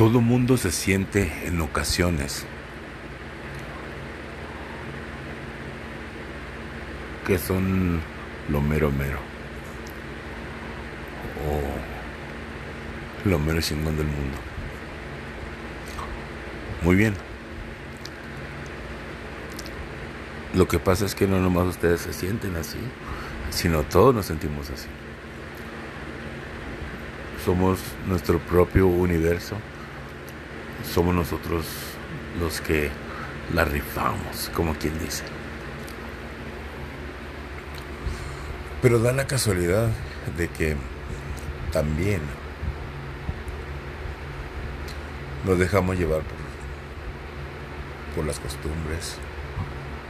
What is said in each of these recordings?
Todo mundo se siente en ocasiones que son lo mero mero. O lo mero chingón del mundo. Muy bien. Lo que pasa es que no nomás ustedes se sienten así, sino todos nos sentimos así. Somos nuestro propio universo. Somos nosotros los que la rifamos, como quien dice. Pero da la casualidad de que también nos dejamos llevar por, por las costumbres.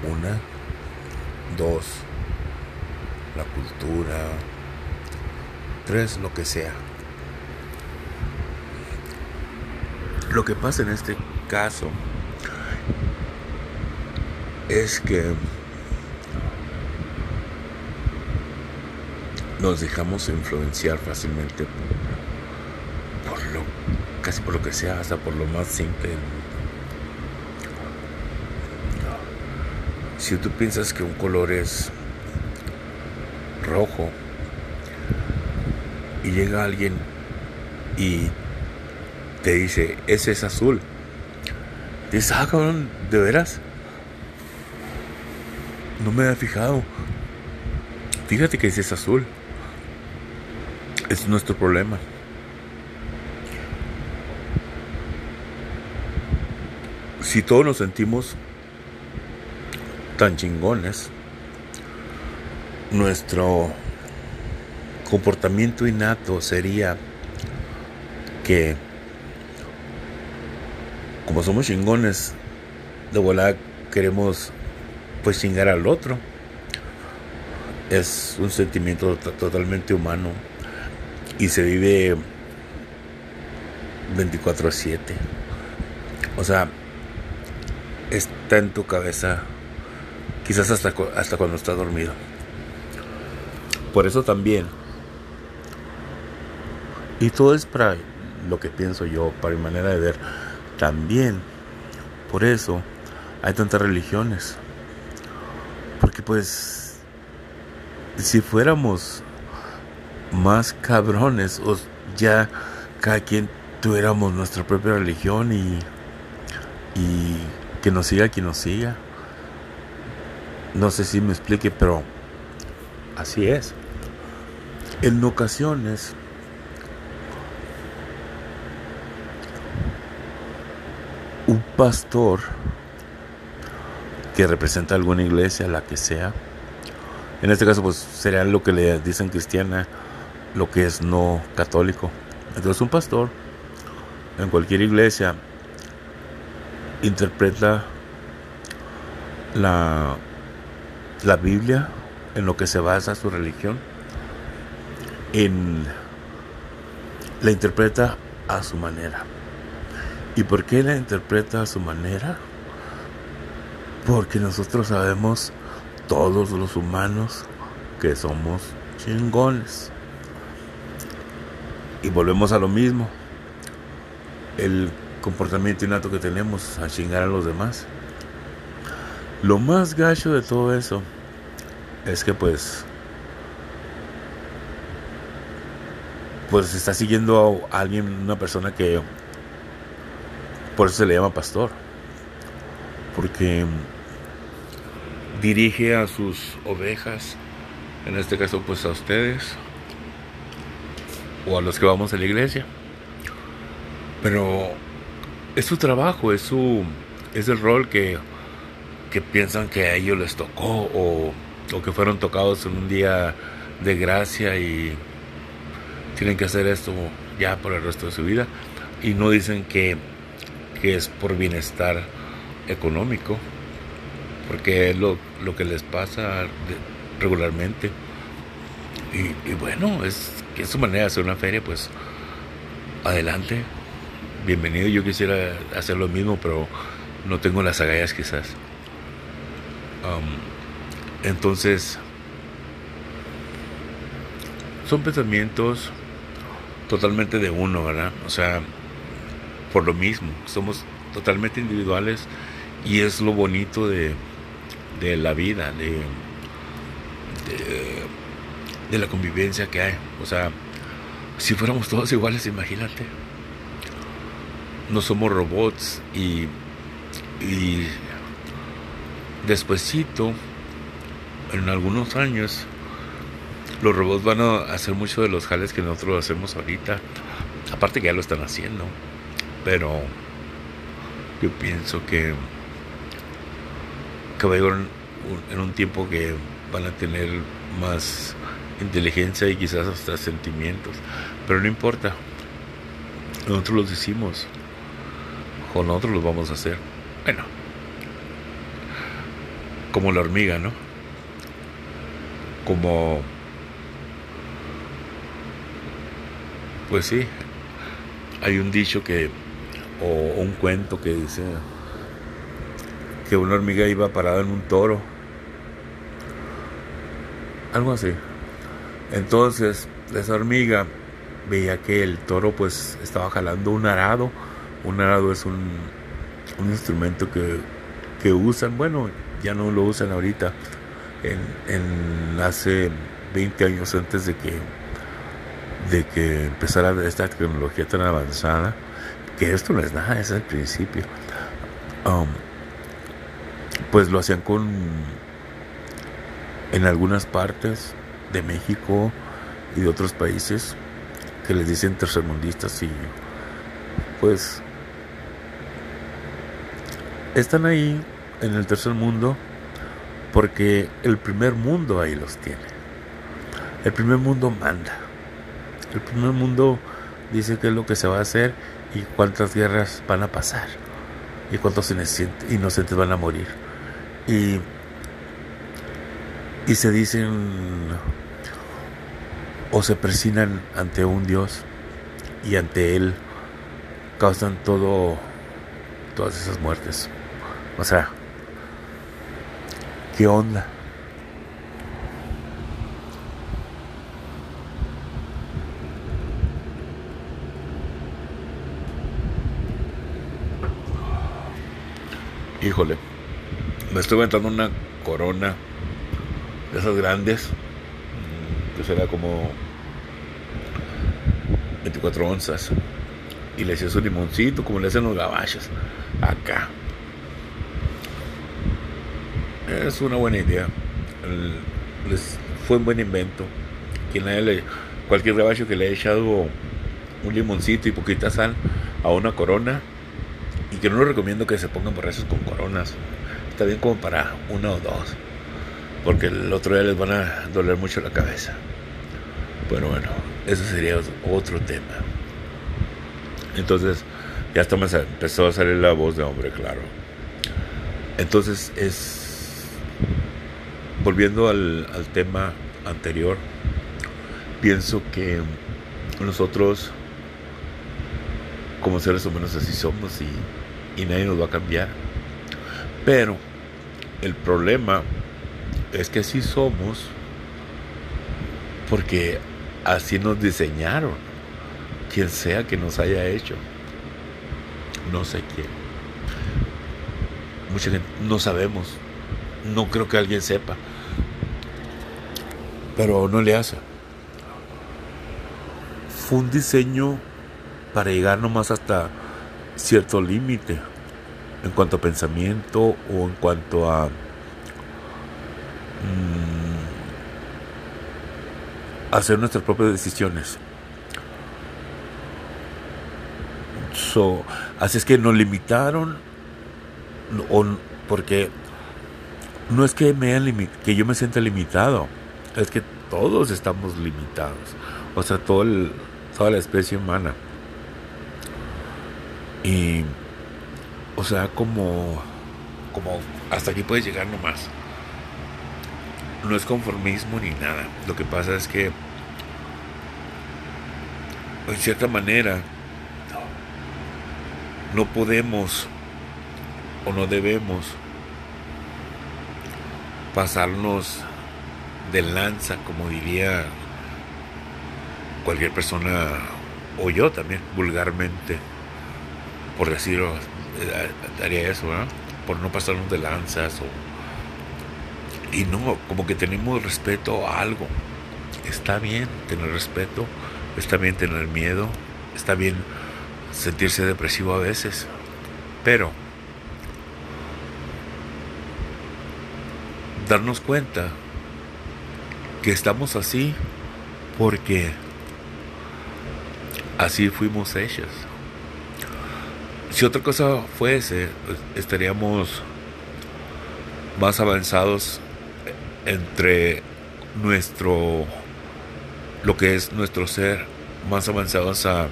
Una, dos, la cultura, tres, lo que sea. Lo que pasa en este caso es que nos dejamos influenciar fácilmente por lo casi por lo que sea, hasta por lo más simple. Si tú piensas que un color es rojo y llega alguien y te dice, ese es azul. Dices, ah, cabrón, ¿de veras? No me había fijado. Fíjate que ese es azul. Es nuestro problema. Si todos nos sentimos tan chingones, nuestro comportamiento innato sería que somos chingones, de volada queremos pues chingar al otro. Es un sentimiento totalmente humano y se vive 24 a 7. O sea, está en tu cabeza, quizás hasta, hasta cuando estás dormido. Por eso también, y todo es para lo que pienso yo, para mi manera de ver, también, por eso hay tantas religiones. Porque pues, si fuéramos más cabrones o ya cada quien tuviéramos nuestra propia religión y, y que nos siga quien nos siga. No sé si me explique, pero así es. En ocasiones un pastor que representa alguna iglesia, la que sea, en este caso pues sería lo que le dicen cristiana, lo que es no católico. Entonces un pastor en cualquier iglesia interpreta la, la Biblia en lo que se basa su religión, en, la interpreta a su manera. ¿Y por qué la interpreta a su manera? Porque nosotros sabemos, todos los humanos, que somos chingones. Y volvemos a lo mismo. El comportamiento innato que tenemos a chingar a los demás. Lo más gacho de todo eso es que pues pues está siguiendo a alguien, una persona que por eso se le llama pastor. Porque dirige a sus ovejas, en este caso pues a ustedes, o a los que vamos a la iglesia. Pero es su trabajo, es su es el rol que, que piensan que a ellos les tocó o, o que fueron tocados en un día de gracia y tienen que hacer esto ya por el resto de su vida y no dicen que, que es por bienestar económico porque es lo, lo que les pasa regularmente y, bueno es es su manera de hacer una feria pues adelante bienvenido. Yo quisiera hacer lo mismo, pero no tengo las agallas quizás. entonces, son pensamientos totalmente de uno, ¿verdad? O sea, por lo mismo, somos totalmente individuales y es lo bonito de, de la vida, de, de, la convivencia que hay. O sea, si fuéramos todos iguales, imagínate. No somos robots y, y despuesito, en algunos años, los robots van a hacer mucho de los jales que nosotros hacemos ahorita. Aparte que ya lo están haciendo. Pero yo pienso que, llegar en un tiempo que van a tener más inteligencia y quizás hasta sentimientos. Pero no importa. Nosotros los decimos. O nosotros los vamos a hacer. Bueno. Como la hormiga, ¿no? Como... Pues sí. Hay un dicho que... O un cuento que dice que una hormiga iba parada en un toro. Algo así. Entonces, esa hormiga veía que el toro pues estaba jalando un arado. Un arado es un, un instrumento que, que, usan, bueno, ya no lo usan ahorita, en, en, hace 20 años antes de que, de que empezara esta tecnología tan avanzada, que esto no es nada, es el principio. Um, pues lo hacían con en algunas partes de México y de otros países que les dicen tercermundistas y pues están ahí en el tercer mundo porque el primer mundo ahí los tiene. El primer mundo manda. El primer mundo dice qué es lo que se va a hacer y cuántas guerras van a pasar y cuántos inocentes van a morir. Y, y se dicen o se presionan ante un Dios y ante Él causan todo, todas esas muertes. O sea, ¿qué onda? Híjole, me estoy aventando una corona de esas grandes que será como 24 onzas. Y le hacía su limoncito, como le hacen los gabachos. Acá. Es una buena idea. Les fue un buen invento. Quien le, cualquier gabacho que le haya echado un limoncito y poquita sal a una corona. Y que no lo recomiendo que se pongan borrachos con coronas. Está bien como para una o dos. Porque el otro día les van a doler mucho la cabeza. Bueno, bueno, eso sería otro tema. Entonces, ya hasta me empezó a salir la voz de hombre, claro. Entonces, es. Volviendo al, al tema anterior, pienso que nosotros, como seres humanos, así somos y, y nadie nos va a cambiar. Pero el problema es que así somos porque Así nos diseñaron. Quien sea que nos haya hecho. No sé quién. Mucha gente no sabemos. No creo que alguien sepa. Pero no le hace. Fue un diseño para llegar nomás hasta cierto límite en cuanto a pensamiento o en cuanto a mmm, hacer nuestras propias decisiones. So, así es que nos limitaron, o, porque no es que, me que yo me sienta limitado, es que todos estamos limitados. O sea, todo toda la especie humana. Y, o sea, como, como hasta aquí puedes llegar nomás no es conformismo ni nada. Lo que pasa es que, en cierta manera, no podemos o no debemos pasarnos de lanza, como diría cualquier persona, o yo también, vulgarmente, por decirlo, haría eso, ¿verdad? Por no pasarnos de lanzas. Y no, como que tenemos respeto a algo. Está bien tener respeto, está bien tener miedo, está bien sentirse depresivo a veces, pero darnos cuenta que estamos así porque así fuimos hechos. Si otra cosa fuese, estaríamos más avanzados entre nuestro, lo que es nuestro ser, más avanzados a,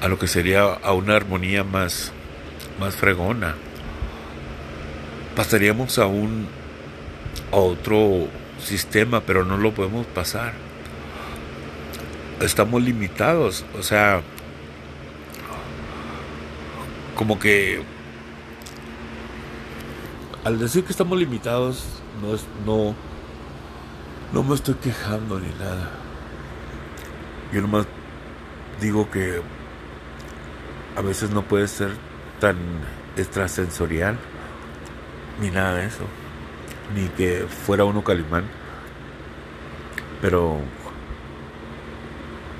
a lo que sería a una armonía más, más fregona. Pasaríamos a un a otro sistema, pero no lo podemos pasar. Estamos limitados, o sea, como que al decir que estamos limitados no es no no me estoy quejando ni nada. Yo nomás digo que a veces no puede ser tan extrasensorial ni nada de eso ni que fuera uno Calimán. Pero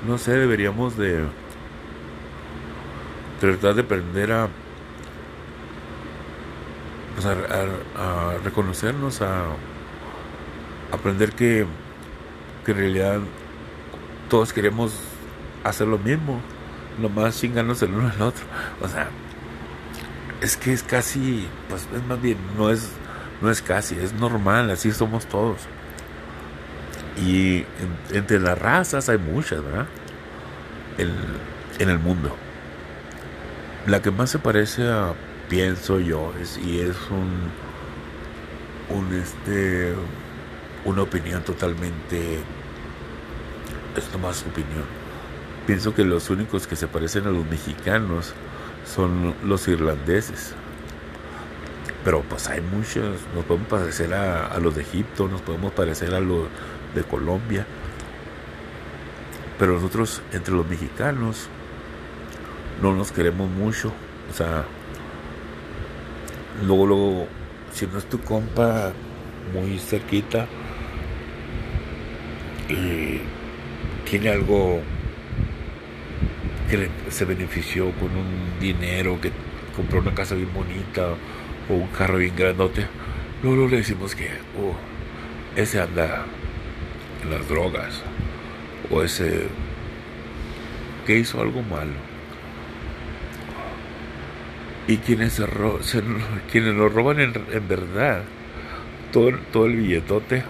no sé, deberíamos de tratar de aprender a, pues reconocernos, a aprender que, que en realidad todos queremos hacer lo mismo, nomás chingarnos el uno al otro. O sea, es que es casi, pues es más bien, no es no es casi, es normal, así somos todos. Y entre las razas hay muchas, ¿verdad? en el mundo. La que más se parece a, pienso yo, es, y es un, un este, una opinión totalmente, es nomás opinión. Pienso que los únicos que se parecen a los mexicanos son los irlandeses pero pues hay muchos, nos podemos parecer a, los de Egipto, nos podemos parecer a los de Colombia, pero nosotros entre los mexicanos no nos queremos mucho, o sea, luego, luego, si no es tu compa muy cerquita, y tiene algo que se benefició con un dinero, que compró una casa bien bonita, o un carro bien grandote, luego le decimos que oh, ese anda en las drogas o ese que hizo algo malo. Y quienes, se, quienes lo roban en, verdad, todo, todo el billetote,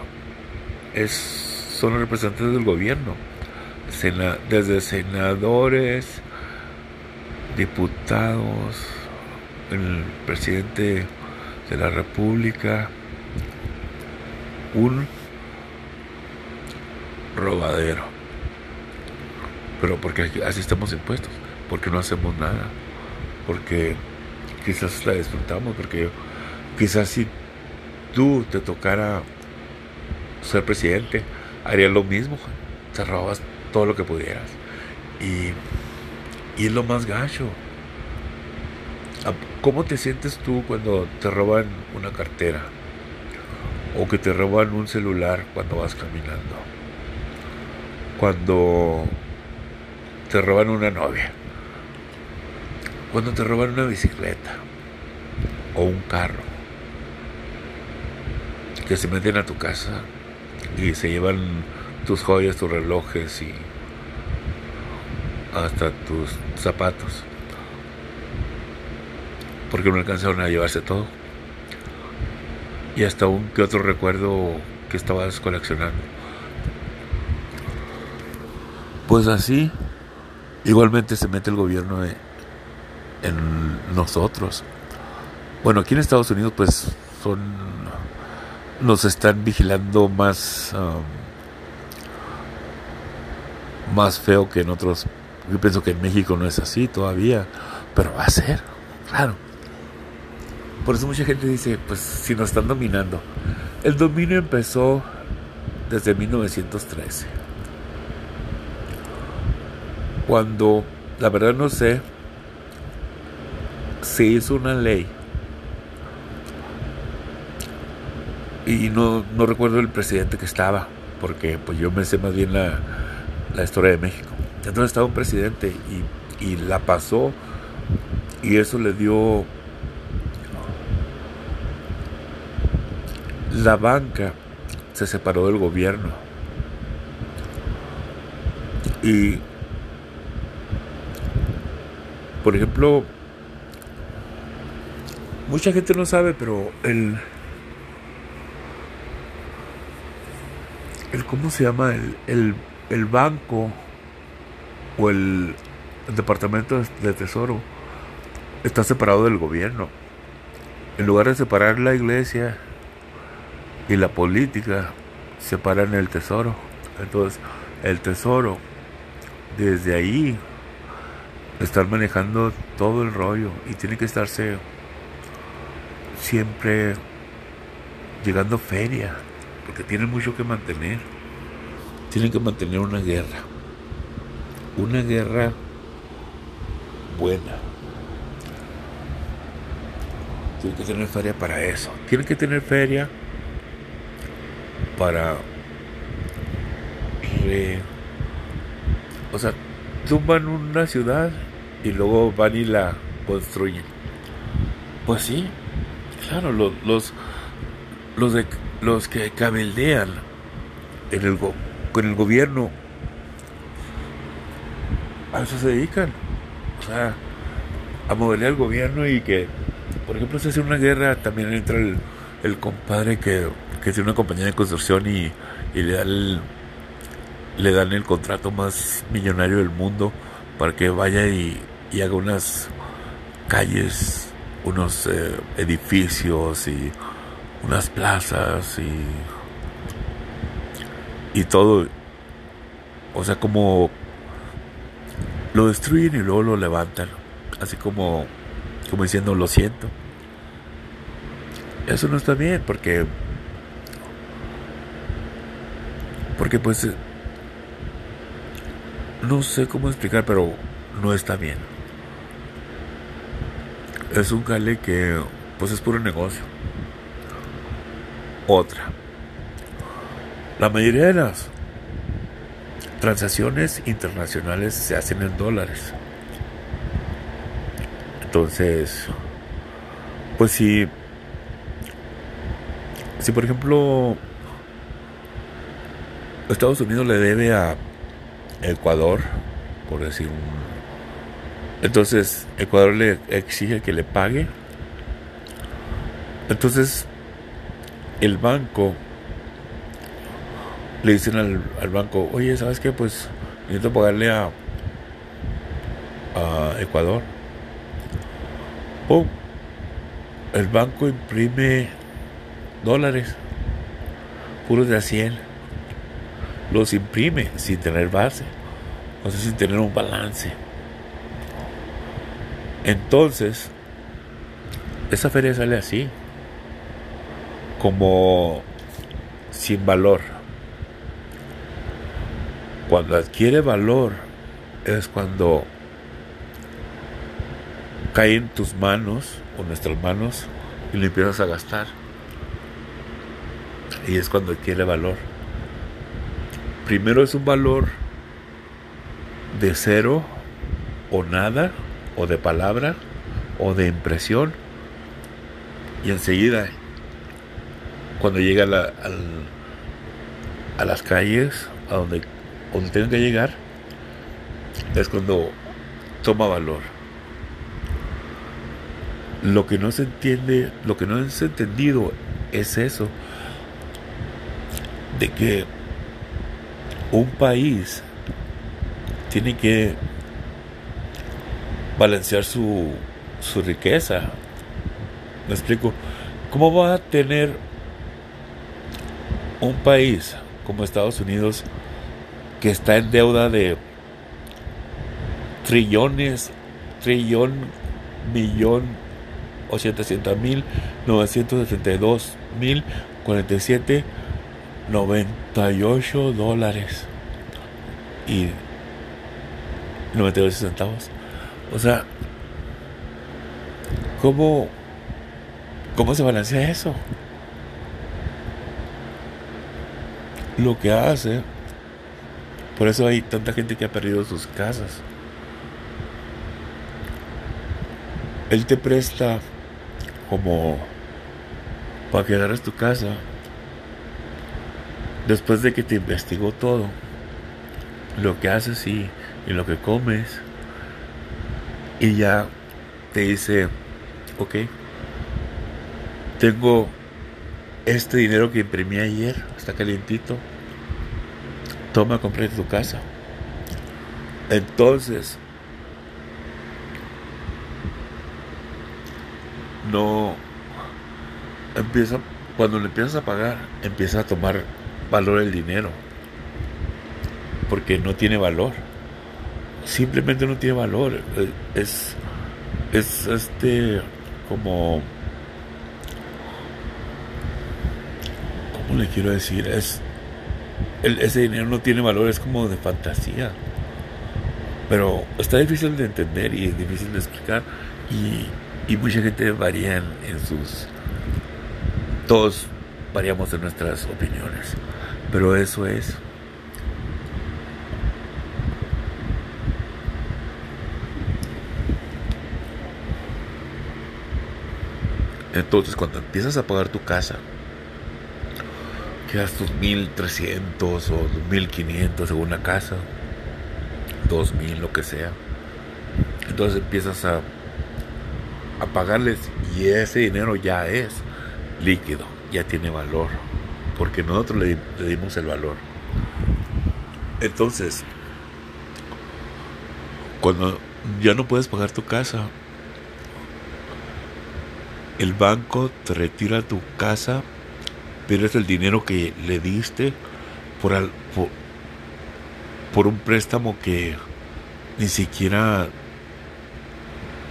es, son representantes del gobierno, desde senadores, diputados, el presidente de la República un robadero. Pero porque así estamos impuestos, porque no hacemos nada, porque quizás la disfrutamos, porque quizás si tú te tocara ser presidente, harías lo mismo, te robas todo lo que pudieras. Y, y es lo más gacho ¿Cómo te sientes tú cuando te roban una cartera? O que te roban un celular cuando vas caminando. Cuando te roban una novia. Cuando te roban una bicicleta. O un carro. Que se meten a tu casa y se llevan tus joyas, tus relojes y hasta tus zapatos porque no alcanzaron a llevarse todo. Y hasta un que otro recuerdo que estabas coleccionando. Pues así, igualmente se mete el gobierno en nosotros. Bueno, aquí en Estados Unidos pues son nos están vigilando más um, más feo que en otros. Yo pienso que en México no es así todavía, pero va a ser, claro. Por eso mucha gente dice, pues si nos están dominando. El dominio empezó desde 1913. Cuando, la verdad no sé se hizo una ley y no, no recuerdo el presidente que estaba, porque pues yo me sé más bien la, la historia de México. Entonces estaba un presidente y, y la pasó y eso le dio la banca se separó del gobierno y por ejemplo mucha gente no sabe pero el el cómo se llama el, el, el banco o el, departamento de tesoro está separado del gobierno. En lugar de separar la iglesia y la política, separan el tesoro. Entonces, el tesoro, desde ahí, están manejando todo el rollo y tiene que estarse siempre llegando feria, porque tienen mucho que mantener. Tienen que mantener una guerra. Una guerra buena tienen que tener feria para eso. Tienen que tener feria para... o sea, tumban una ciudad y luego van y la construyen. Pues sí, claro, los, los, los, de, los que cabildean con el gobierno a eso se dedican. O sea, a modelar el gobierno y que por ejemplo, si hace una guerra, también entra el, compadre que, tiene una compañía de construcción y, le, da le dan el contrato más millonario del mundo para que vaya y, haga unas calles, unos eh, edificios y unas plazas y, y todo. O sea, como lo destruyen y luego lo levantan. Así como como diciendo lo siento. Eso no está bien porque porque pues no sé cómo explicar, pero no está bien. Es un cale que pues es puro negocio. Otra. La mayoría de las transacciones internacionales se hacen en dólares. Entonces, pues si, si por ejemplo Estados Unidos le debe a Ecuador, por decir un... Entonces Ecuador le exige que le pague. Entonces el banco le dicen al, al banco, oye, ¿sabes qué? Pues necesito pagarle a, a Ecuador. El banco imprime dólares, puros de a 100. Los imprime sin tener base, o sin tener un balance. Entonces, esa feria sale así, como sin valor. Cuando adquiere valor es cuando cae en tus manos o nuestras manos y lo empiezas a gastar. Y es cuando adquiere valor. Primero es un valor de cero o nada, o de palabra, o de impresión. Y enseguida, cuando llega a, a las calles, a donde, donde tenga que llegar, es cuando toma valor. Lo que no se entiende, lo que no es entendido es eso, de que un país tiene que balancear su, su riqueza. Me explico. ¿Cómo va a tener un país como Estados Unidos que está en deuda de trillones, trillón, millón ochocientos mil novecientos mil cuarenta y siete noventa y ocho dólares y 98 centavos. O sea, ¿Cómo, cómo se balancea eso? Lo que hace, por eso hay tanta gente que ha perdido sus casas. Él te presta como para que agarres tu casa después de que te investigó todo, lo que haces y, y lo que comes, y ya te dice, ok, tengo este dinero que imprimí ayer, está calientito, toma, compré tu casa. Entonces, no empieza, cuando le empiezas a pagar, empieza a tomar valor el dinero. Porque no tiene valor. Simplemente no tiene valor. Eh, es, es este, como, ¿cómo le quiero decir? Es, ese dinero no tiene valor, es como de fantasía. Pero está difícil de entender y es difícil de explicar. Y, y mucha gente varía en sus... Todos variamos en nuestras opiniones. Pero eso es. Entonces, cuando empiezas a pagar tu casa, quedas tus 1300 o 1500 según la casa, 2000, lo que sea. Entonces empiezas a, a pagarles y ese dinero ya es líquido, ya tiene valor porque nosotros le, dimos el valor. Entonces, cuando ya no puedes pagar tu casa, el banco te retira tu casa, pierdes el dinero que le diste por, por, por, un préstamo que ni siquiera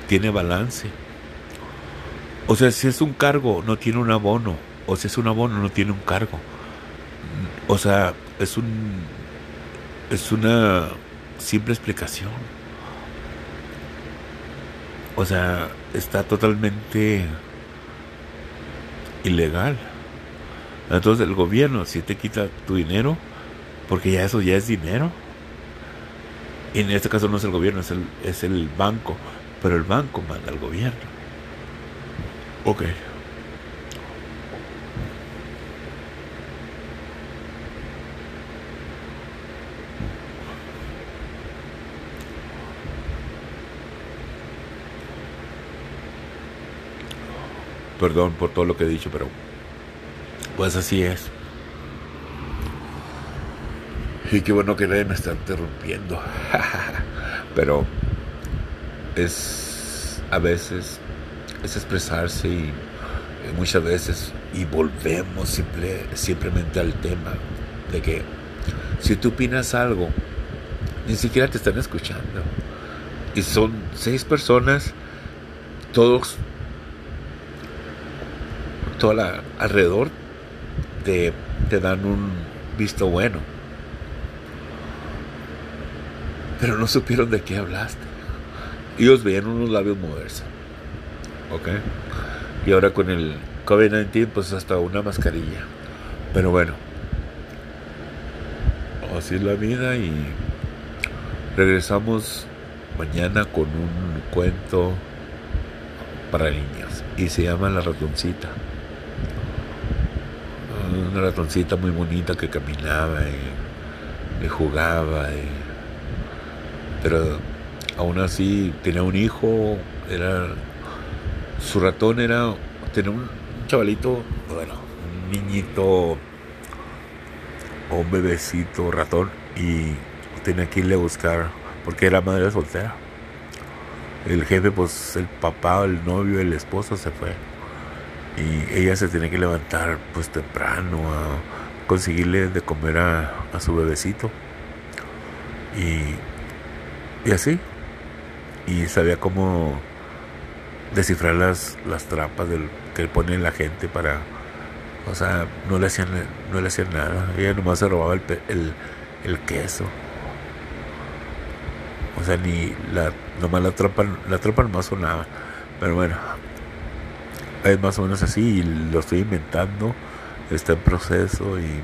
tiene balance. O sea, si es un cargo, no tiene un abono o si es un abono no tiene un cargo. O sea, es un es una simple explicación. O sea, está totalmente ilegal. Entonces el gobierno si te quita tu dinero, porque ya eso ya es dinero. Y en este caso no es el gobierno, es el, es el banco. Pero el banco manda al gobierno. Ok. Perdón por todo lo que he dicho, pero pues así es. Y qué bueno que nadie me está interrumpiendo. pero es a veces es expresarse y, muchas veces y volvemos simple, simplemente al tema de que si tú opinas algo, ni siquiera te están escuchando. Y son seis personas, todos toda alrededor te, te dan un visto bueno. Pero no supieron de qué hablaste. Ellos veían unos labios moverse. ¿Ok? Y ahora con el COVID-19, pues hasta una mascarilla. Pero bueno, así es la vida y regresamos mañana con un cuento para niños y se llama La ratoncita una ratoncita muy bonita que caminaba y, jugaba. pero aún así tenía un hijo, era su ratón era tenía un, chavalito, bueno, un niñito o un bebecito ratón y tenía que irle a buscar porque era madre soltera. El jefe, pues el papá, el novio, el esposo se fue y ella se tiene que levantar pues temprano a conseguirle de comer a, su bebecito. Y, y, así. Y sabía cómo descifrar las, las trampas que pone la gente para o sea no le hacían no le hacían nada. Ella nomás se robaba el, el, el queso. O sea ni la nomás la trampa la trampa nomás sonaba. Pero bueno es más o menos así, y lo estoy inventando, está en proceso y,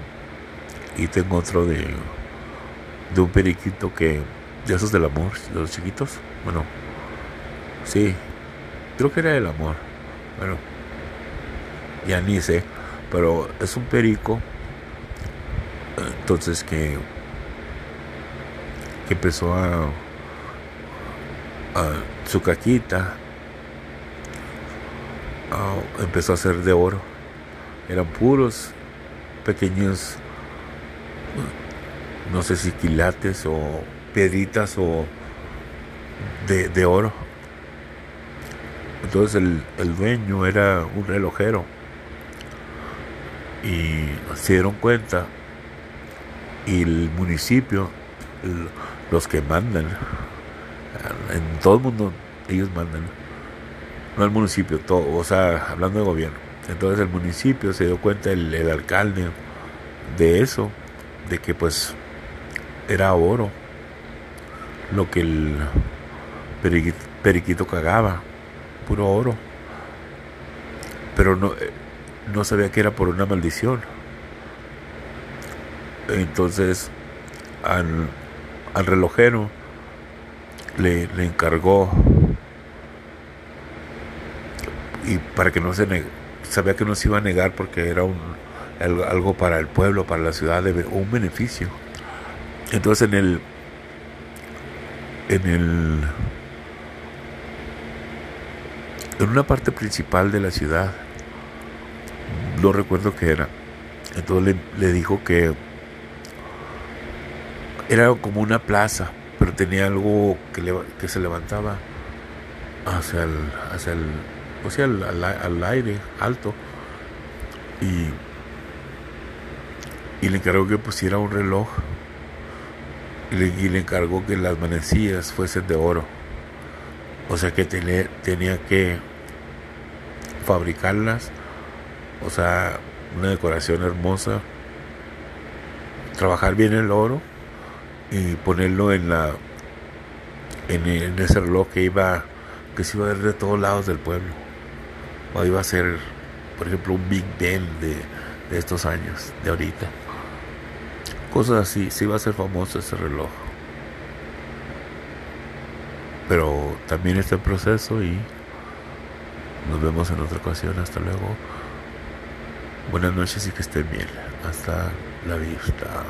y tengo otro de, de un periquito que, de esos del amor, de los chiquitos, bueno, sí, creo que era del amor, bueno, ya ni sé, pero es un perico, entonces que, que empezó a, a su caquita, empezó a hacer de oro. Eran puros pequeños, no sé si quilates o piedritas o de, oro. Entonces el, dueño era un relojero y se dieron cuenta y el municipio, los que mandan, en todo el mundo ellos mandan no el municipio, todo, o sea, hablando de gobierno. Entonces el municipio se dio cuenta, el, el alcalde, de eso, de que pues era oro lo que el periquito, cagaba, puro oro. Pero no, no sabía que era por una maldición. Entonces al, al relojero le, le encargó y para que no se negue, sabía que no se iba a negar porque era un, algo para el pueblo, para la ciudad, un beneficio. Entonces en el en el en una parte principal de la ciudad no recuerdo qué era entonces le, dijo que era como una plaza pero tenía algo que, que se levantaba hacia el, hacia el o sea, al, aire alto. Y, y le encargó que pusiera un reloj. Y le, encargó que las manecillas fuesen de oro. O sea que tenía, tenía que fabricarlas. O sea, una decoración hermosa. Trabajar bien el oro y ponerlo en la en, en ese reloj que iba que se iba a ver de todos lados del pueblo o iba a ser, por ejemplo, un Big Ben de, estos años, de ahorita. Cosas así, sí va a ser famoso ese reloj. Pero también está en proceso y nos vemos en otra ocasión. Hasta luego. Buenas noches y que estén bien. Hasta la vista.